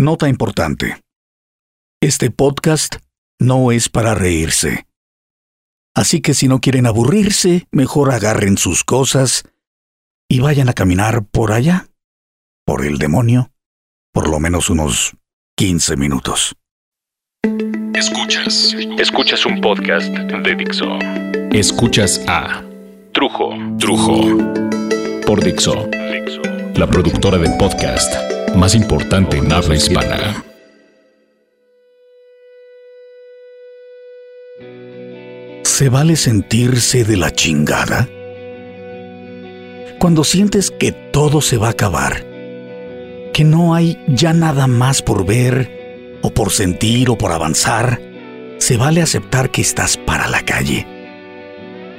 Nota importante. Este podcast no es para reírse. Así que si no quieren aburrirse, mejor agarren sus cosas y vayan a caminar por allá, por el demonio, por lo menos unos 15 minutos. Escuchas. Escuchas un podcast de Dixo. Escuchas a Trujo. Trujo. Por Dixo. La productora de podcast más importante en habla hispana. ¿Se vale sentirse de la chingada? Cuando sientes que todo se va a acabar, que no hay ya nada más por ver, o por sentir, o por avanzar, se vale aceptar que estás para la calle.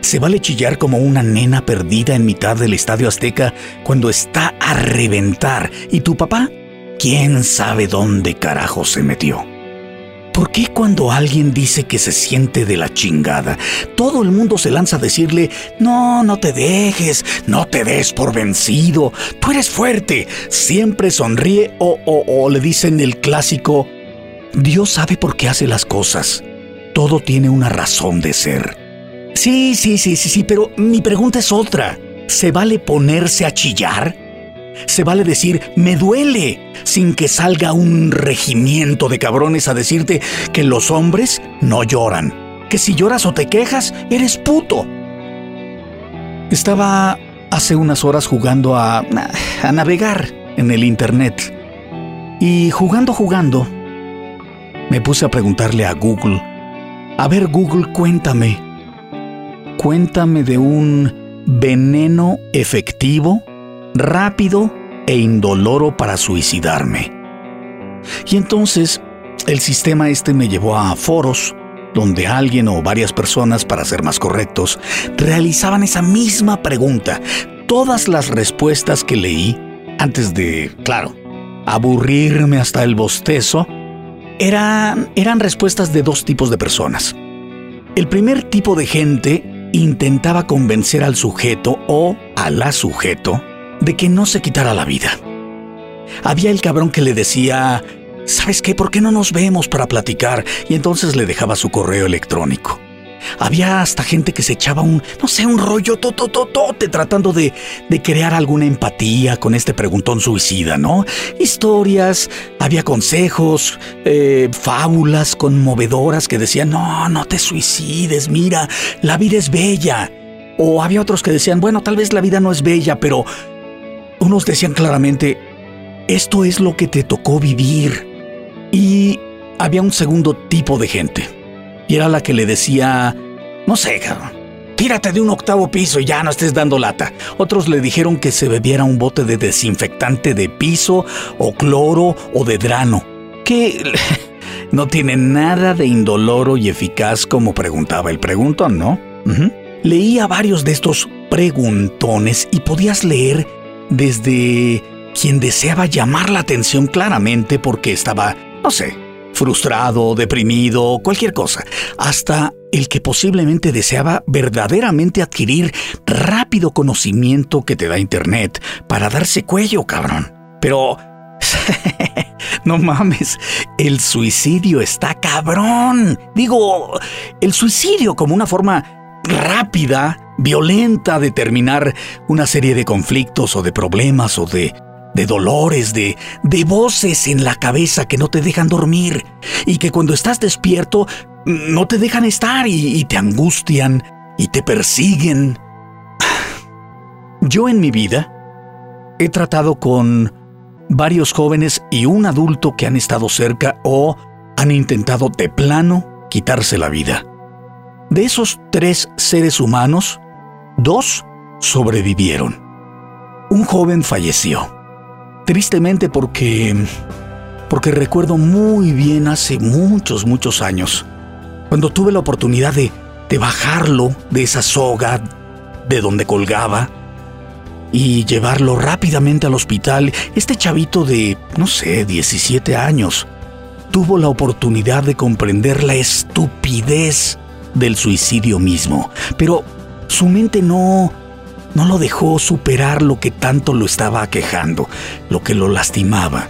Se vale chillar como una nena perdida en mitad del estadio Azteca cuando está a reventar y tu papá, quién sabe dónde carajo se metió. ¿Por qué cuando alguien dice que se siente de la chingada, todo el mundo se lanza a decirle, no, no te dejes, no te des por vencido, tú eres fuerte, siempre sonríe o, o, o le dicen el clásico, Dios sabe por qué hace las cosas, todo tiene una razón de ser. Sí, sí, sí, sí, sí, pero mi pregunta es otra. ¿Se vale ponerse a chillar? ¿Se vale decir, me duele, sin que salga un regimiento de cabrones a decirte que los hombres no lloran? Que si lloras o te quejas, eres puto. Estaba hace unas horas jugando a, a navegar en el Internet. Y jugando, jugando, me puse a preguntarle a Google, a ver Google, cuéntame, cuéntame de un veneno efectivo, rápido e indoloro para suicidarme. Y entonces el sistema este me llevó a foros donde alguien o varias personas, para ser más correctos, realizaban esa misma pregunta. Todas las respuestas que leí, antes de, claro, aburrirme hasta el bostezo, eran, eran respuestas de dos tipos de personas. El primer tipo de gente intentaba convencer al sujeto o a la sujeto de que no se quitara la vida. Había el cabrón que le decía, ¿sabes qué? ¿Por qué no nos vemos para platicar? Y entonces le dejaba su correo electrónico. Había hasta gente que se echaba un, no sé, un rollo totototote tratando de, de crear alguna empatía con este preguntón suicida, ¿no? Historias, había consejos, eh, fábulas conmovedoras que decían, no, no te suicides, mira, la vida es bella. O había otros que decían, bueno, tal vez la vida no es bella, pero unos decían claramente, esto es lo que te tocó vivir. Y había un segundo tipo de gente y era la que le decía, no sé, tírate de un octavo piso y ya no estés dando lata. Otros le dijeron que se bebiera un bote de desinfectante de piso o cloro o de drano, que no tiene nada de indoloro y eficaz como preguntaba el preguntón, ¿no? Leía varios de estos preguntones y podías leer desde quien deseaba llamar la atención claramente porque estaba, no sé, frustrado, deprimido, cualquier cosa, hasta el que posiblemente deseaba verdaderamente adquirir rápido conocimiento que te da Internet para darse cuello, cabrón. Pero... no mames, el suicidio está cabrón. Digo, el suicidio como una forma rápida, violenta de terminar una serie de conflictos o de problemas o de de dolores, de, de voces en la cabeza que no te dejan dormir y que cuando estás despierto no te dejan estar y, y te angustian y te persiguen. Yo en mi vida he tratado con varios jóvenes y un adulto que han estado cerca o han intentado de plano quitarse la vida. De esos tres seres humanos, dos sobrevivieron. Un joven falleció Tristemente porque... porque recuerdo muy bien hace muchos, muchos años, cuando tuve la oportunidad de, de bajarlo de esa soga de donde colgaba y llevarlo rápidamente al hospital, este chavito de, no sé, 17 años, tuvo la oportunidad de comprender la estupidez del suicidio mismo, pero su mente no, no lo dejó superar lo que tanto lo estaba aquejando, lo que lo lastimaba.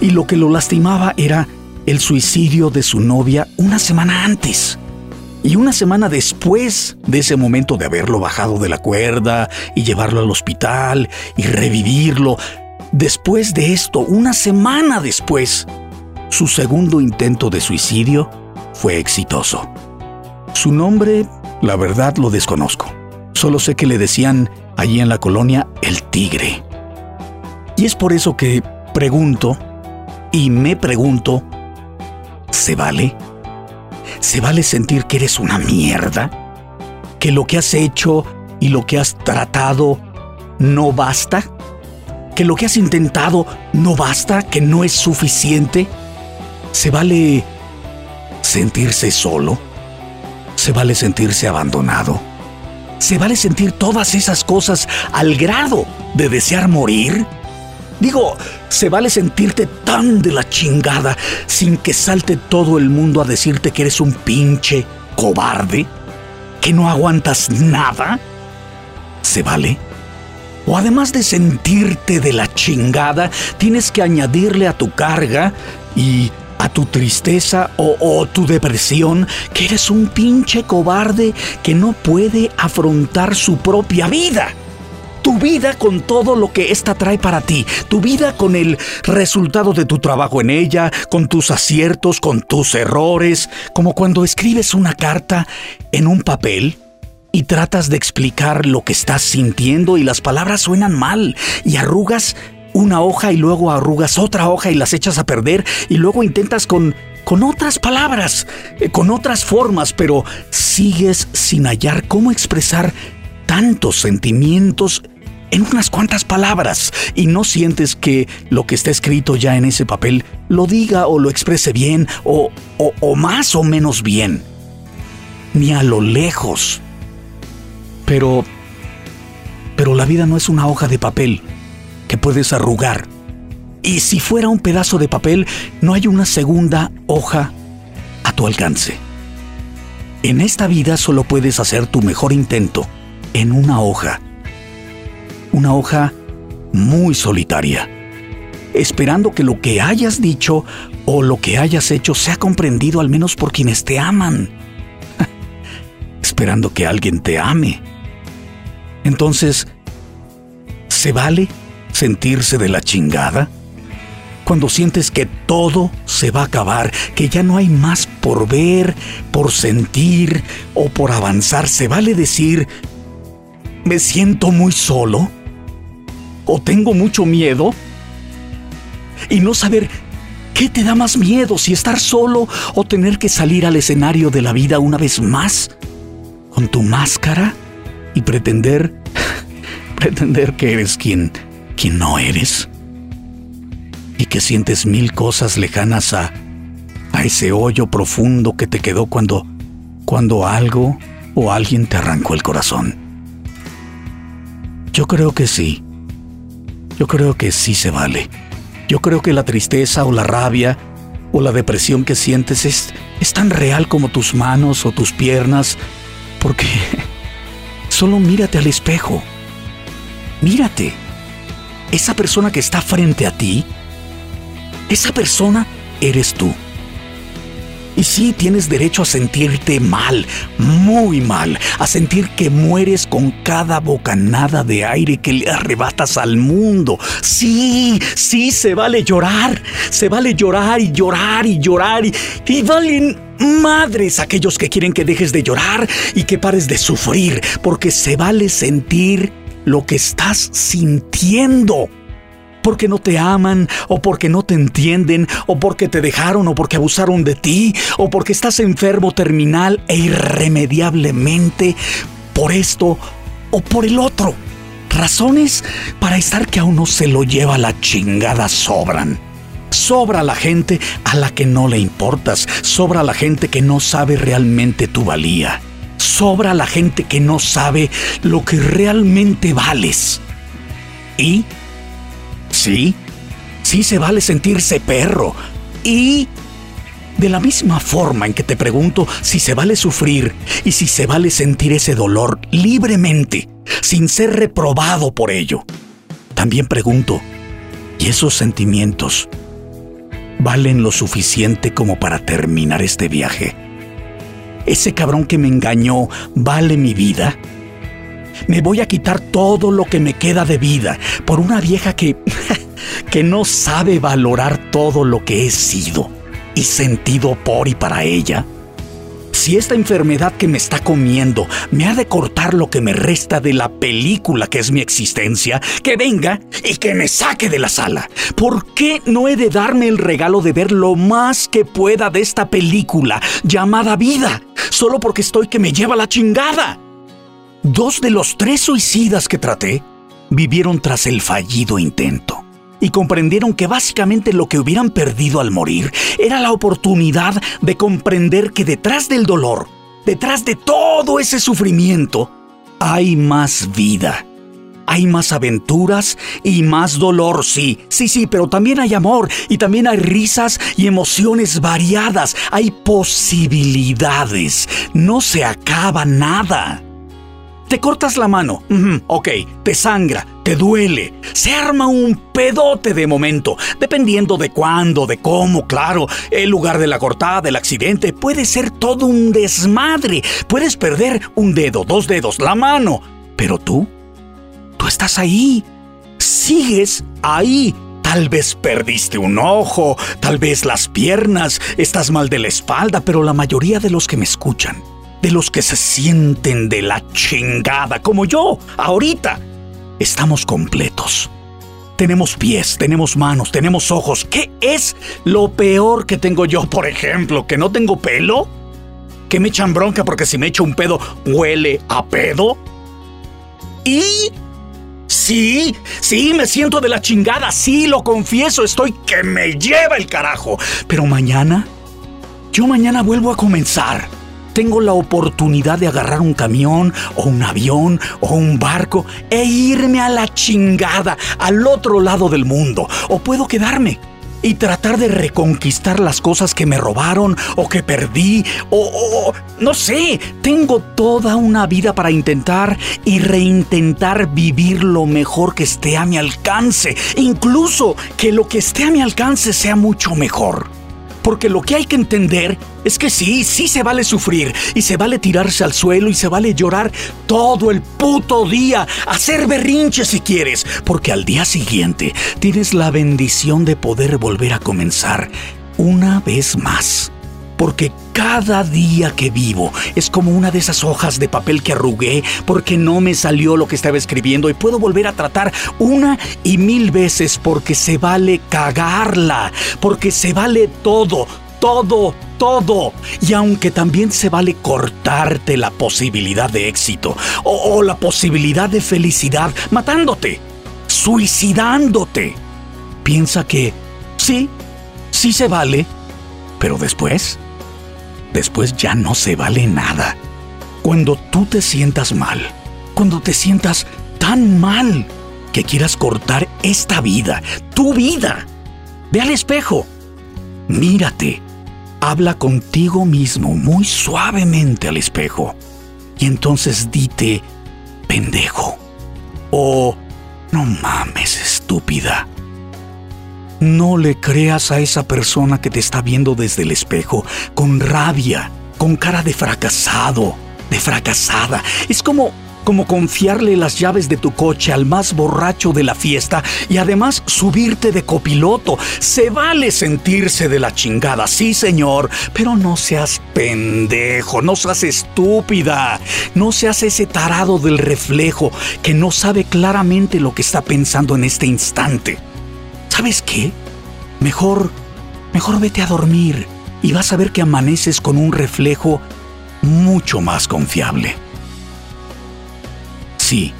Y lo que lo lastimaba era el suicidio de su novia una semana antes. Y una semana después de ese momento de haberlo bajado de la cuerda y llevarlo al hospital y revivirlo, después de esto, una semana después, su segundo intento de suicidio fue exitoso. Su nombre, la verdad, lo desconozco. Solo sé que le decían allí en la colonia el tigre. Y es por eso que pregunto, y me pregunto, ¿se vale? ¿Se vale sentir que eres una mierda? ¿Que lo que has hecho y lo que has tratado no basta? ¿Que lo que has intentado no basta? ¿Que no es suficiente? ¿Se vale sentirse solo? ¿Se vale sentirse abandonado? ¿Se vale sentir todas esas cosas al grado de desear morir? Digo, ¿se vale sentirte tan de la chingada sin que salte todo el mundo a decirte que eres un pinche cobarde? ¿Que no aguantas nada? ¿Se vale? O además de sentirte de la chingada, tienes que añadirle a tu carga y a tu tristeza o, tu depresión que eres un pinche cobarde que no puede afrontar su propia vida. Tu vida con todo lo que ésta trae para ti, tu vida con el resultado de tu trabajo en ella, con tus aciertos, con tus errores, como cuando escribes una carta en un papel y tratas de explicar lo que estás sintiendo y las palabras suenan mal y arrugas una hoja y luego arrugas otra hoja y las echas a perder y luego intentas con, con otras palabras, eh, con otras formas, pero sigues sin hallar cómo expresar tantos sentimientos en unas cuantas palabras y no sientes que lo que está escrito ya en ese papel lo diga o lo exprese bien o, o, o más o menos bien, ni a lo lejos. Pero, pero la vida no es una hoja de papel que puedes arrugar. Y si fuera un pedazo de papel, no hay una segunda hoja a tu alcance. En esta vida solo puedes hacer tu mejor intento en una hoja. Una hoja muy solitaria, esperando que lo que hayas dicho o lo que hayas hecho sea comprendido al menos por quienes te aman. esperando que alguien te ame. Entonces, ¿se vale sentirse de la chingada? Cuando sientes que todo se va a acabar, que ya no hay más por ver, por sentir o por avanzar, ¿se vale decir, me siento muy solo? ¿O tengo mucho miedo? Y no saber qué te da más miedo, si estar solo o tener que salir al escenario de la vida una vez más, con tu máscara y pretender, pretender que eres quien quien no eres y que sientes mil cosas lejanas a, a ese hoyo profundo que te quedó cuando, cuando algo o alguien te arrancó el corazón. Yo creo que sí. Yo creo que sí se vale. Yo creo que la tristeza o la rabia o la depresión que sientes es, es tan real como tus manos o tus piernas, porque solo mírate al espejo. Mírate esa persona que está frente a ti, esa persona eres tú. Y sí tienes derecho a sentirte mal, muy mal, a sentir que mueres con cada bocanada de aire que le arrebatas al mundo. Sí, sí, se vale llorar, se vale llorar y llorar y llorar y, y valen madres aquellos que quieren que dejes de llorar y que pares de sufrir, porque se vale sentir lo que estás sintiendo. Porque no te aman, o porque no te entienden, o porque te dejaron, o porque abusaron de ti, o porque estás enfermo terminal e irremediablemente por esto o por el otro. Razones para estar que a uno se lo lleva la chingada sobran. Sobra la gente a la que no le importas, sobra la gente que no sabe realmente tu valía sobra la gente que no sabe lo que realmente vales. Y, sí, sí se vale sentirse perro. Y, de la misma forma en que te pregunto si se vale sufrir y si se vale sentir ese dolor libremente, sin ser reprobado por ello, también pregunto, ¿y esos sentimientos valen lo suficiente como para terminar este viaje. Ese cabrón que me engañó vale mi vida. Me voy a quitar todo lo que me queda de vida por una vieja que que no sabe valorar todo lo que he sido y sentido por y para ella. Si esta enfermedad que me está comiendo me ha de cortar lo que me resta de la película que es mi existencia, que venga y que me saque de la sala. ¿Por qué no he de darme el regalo de ver lo más que pueda de esta película llamada vida? Solo porque estoy que me lleva la chingada. Dos de los tres suicidas que traté vivieron tras el fallido intento y comprendieron que básicamente lo que hubieran perdido al morir era la oportunidad de comprender que detrás del dolor, detrás de todo ese sufrimiento, hay más vida. Hay más aventuras y más dolor, sí, sí, sí, pero también hay amor y también hay risas y emociones variadas, hay posibilidades, no se acaba nada. Te cortas la mano, ok, te sangra, te duele, se arma un pedote de momento, dependiendo de cuándo, de cómo, claro, el lugar de la cortada, el accidente, puede ser todo un desmadre, puedes perder un dedo, dos dedos, la mano, pero tú, tú estás ahí, sigues ahí, Tal vez perdiste un ojo, tal vez las piernas, estás mal de la espalda, pero la mayoría de los que me escuchan de los que se sienten de la chingada, como yo, ahorita. Estamos completos. Tenemos pies, tenemos manos, tenemos ojos. ¿Qué es lo peor que tengo yo, por ejemplo? ¿Que no tengo pelo? ¿Que me echan bronca porque si me echo un pedo huele a pedo? Y... Sí, sí, me siento de la chingada, sí, lo confieso, estoy que me lleva el carajo. Pero mañana, yo mañana vuelvo a comenzar tengo la oportunidad de agarrar un camión o un avión o un barco e irme a la chingada al otro lado del mundo. O puedo quedarme y tratar de reconquistar las cosas que me robaron o que perdí o, no sé, tengo toda una vida para intentar y reintentar vivir lo mejor que esté a mi alcance, incluso que lo que esté a mi alcance sea mucho mejor. Porque lo que hay que entender es que sí, sí se vale sufrir y se vale tirarse al suelo y se vale llorar todo el puto día, hacer berrinche si quieres, porque al día siguiente tienes la bendición de poder volver a comenzar una vez más porque cada día que vivo es como una de esas hojas de papel que arrugué porque no me salió lo que estaba escribiendo y puedo volver a tratar una y mil veces porque se vale cagarla, porque se vale todo, todo, todo. Y aunque también se vale cortarte la posibilidad de éxito o, la posibilidad de felicidad matándote, suicidándote. Piensa que sí, sí se vale, pero después después ya no se vale nada. Cuando tú te sientas mal, cuando te sientas tan mal que quieras cortar esta vida, tu vida, ve al espejo, mírate, habla contigo mismo muy suavemente al espejo y entonces dite, pendejo, o no mames, estúpida. No le creas a esa persona que te está viendo desde el espejo con rabia, con cara de fracasado, de fracasada. Es como como confiarle las llaves de tu coche al más borracho de la fiesta y además subirte de copiloto. Se vale sentirse de la chingada, sí señor, pero no seas pendejo, no seas estúpida, no seas ese tarado del reflejo que no sabe claramente lo que está pensando en este instante. ¿Sabes qué? Mejor, mejor vete a dormir y vas a ver que amaneces con un reflejo mucho más confiable. Sí,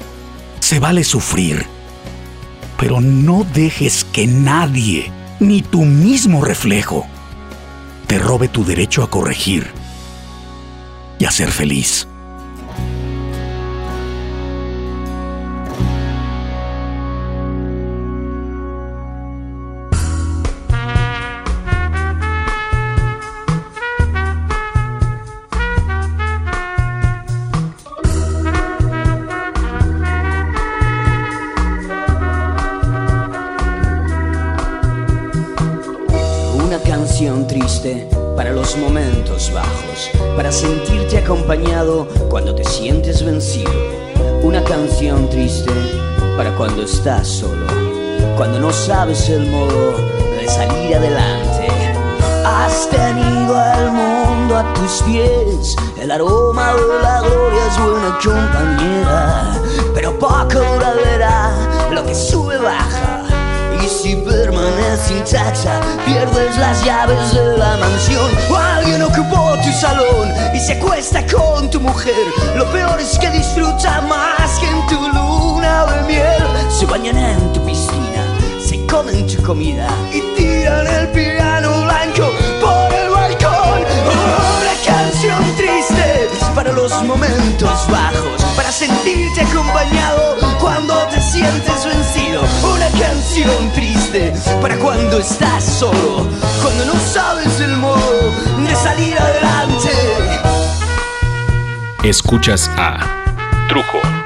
se vale sufrir, pero no dejes que nadie, ni tu mismo reflejo, te robe tu derecho a corregir y a ser feliz. Canción triste para los momentos bajos, para sentirte acompañado cuando te sientes vencido. Una canción triste para cuando estás solo, cuando no sabes el modo de salir adelante. Has tenido al mundo a tus pies, el aroma de la gloria es buena compañera, pero poco duraderá lo que sube baja. Y si permaneces intacta, pierdes las llaves de la mansión. O alguien ocupó tu salón y se acuesta con tu mujer. Lo peor es que disfruta más que en tu luna de miel. Se bañan en tu piscina, se comen tu comida y tiran el piano los momentos bajos, para sentirte acompañado cuando te sientes vencido. Una canción triste para cuando estás solo, cuando no sabes el modo de salir adelante. Escuchas a Trujo.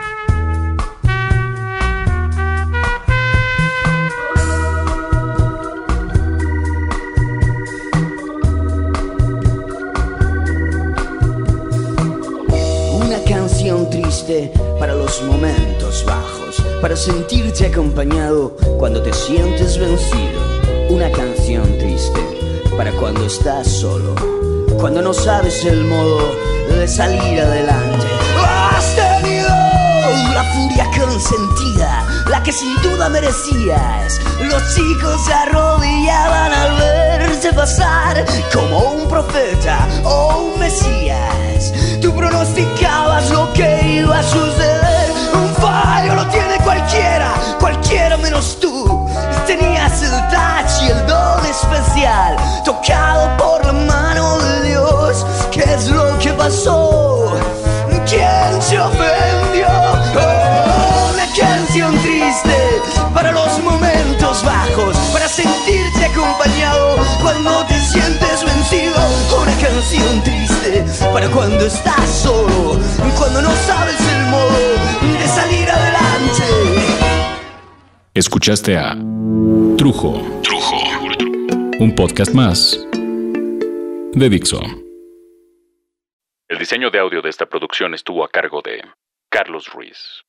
Los momentos bajos, para sentirte acompañado cuando te sientes vencido. Una canción triste para cuando estás solo, cuando no sabes el modo de salir adelante. Has tenido la furia consentida, la que sin duda merecías. Los chicos se arrodillaban al verte pasar como un profeta o un mesías. Tú pronosticabas lo que iba a suceder. Fallo lo tiene cualquiera, cualquiera menos tú. Tenías el touch y el don especial, tocado por la mano de Dios. ¿Qué es lo que pasó? ¿Quién se ofendió? Oh, una canción triste para los momentos bajos, sentirte acompañado cuando te sientes vencido. Una canción triste para cuando estás solo, cuando no sabes el modo de salir adelante. Escuchaste a Trujo. Trujo. Un podcast más de Dixo. El diseño de audio de esta producción estuvo a cargo de Carlos Ruiz.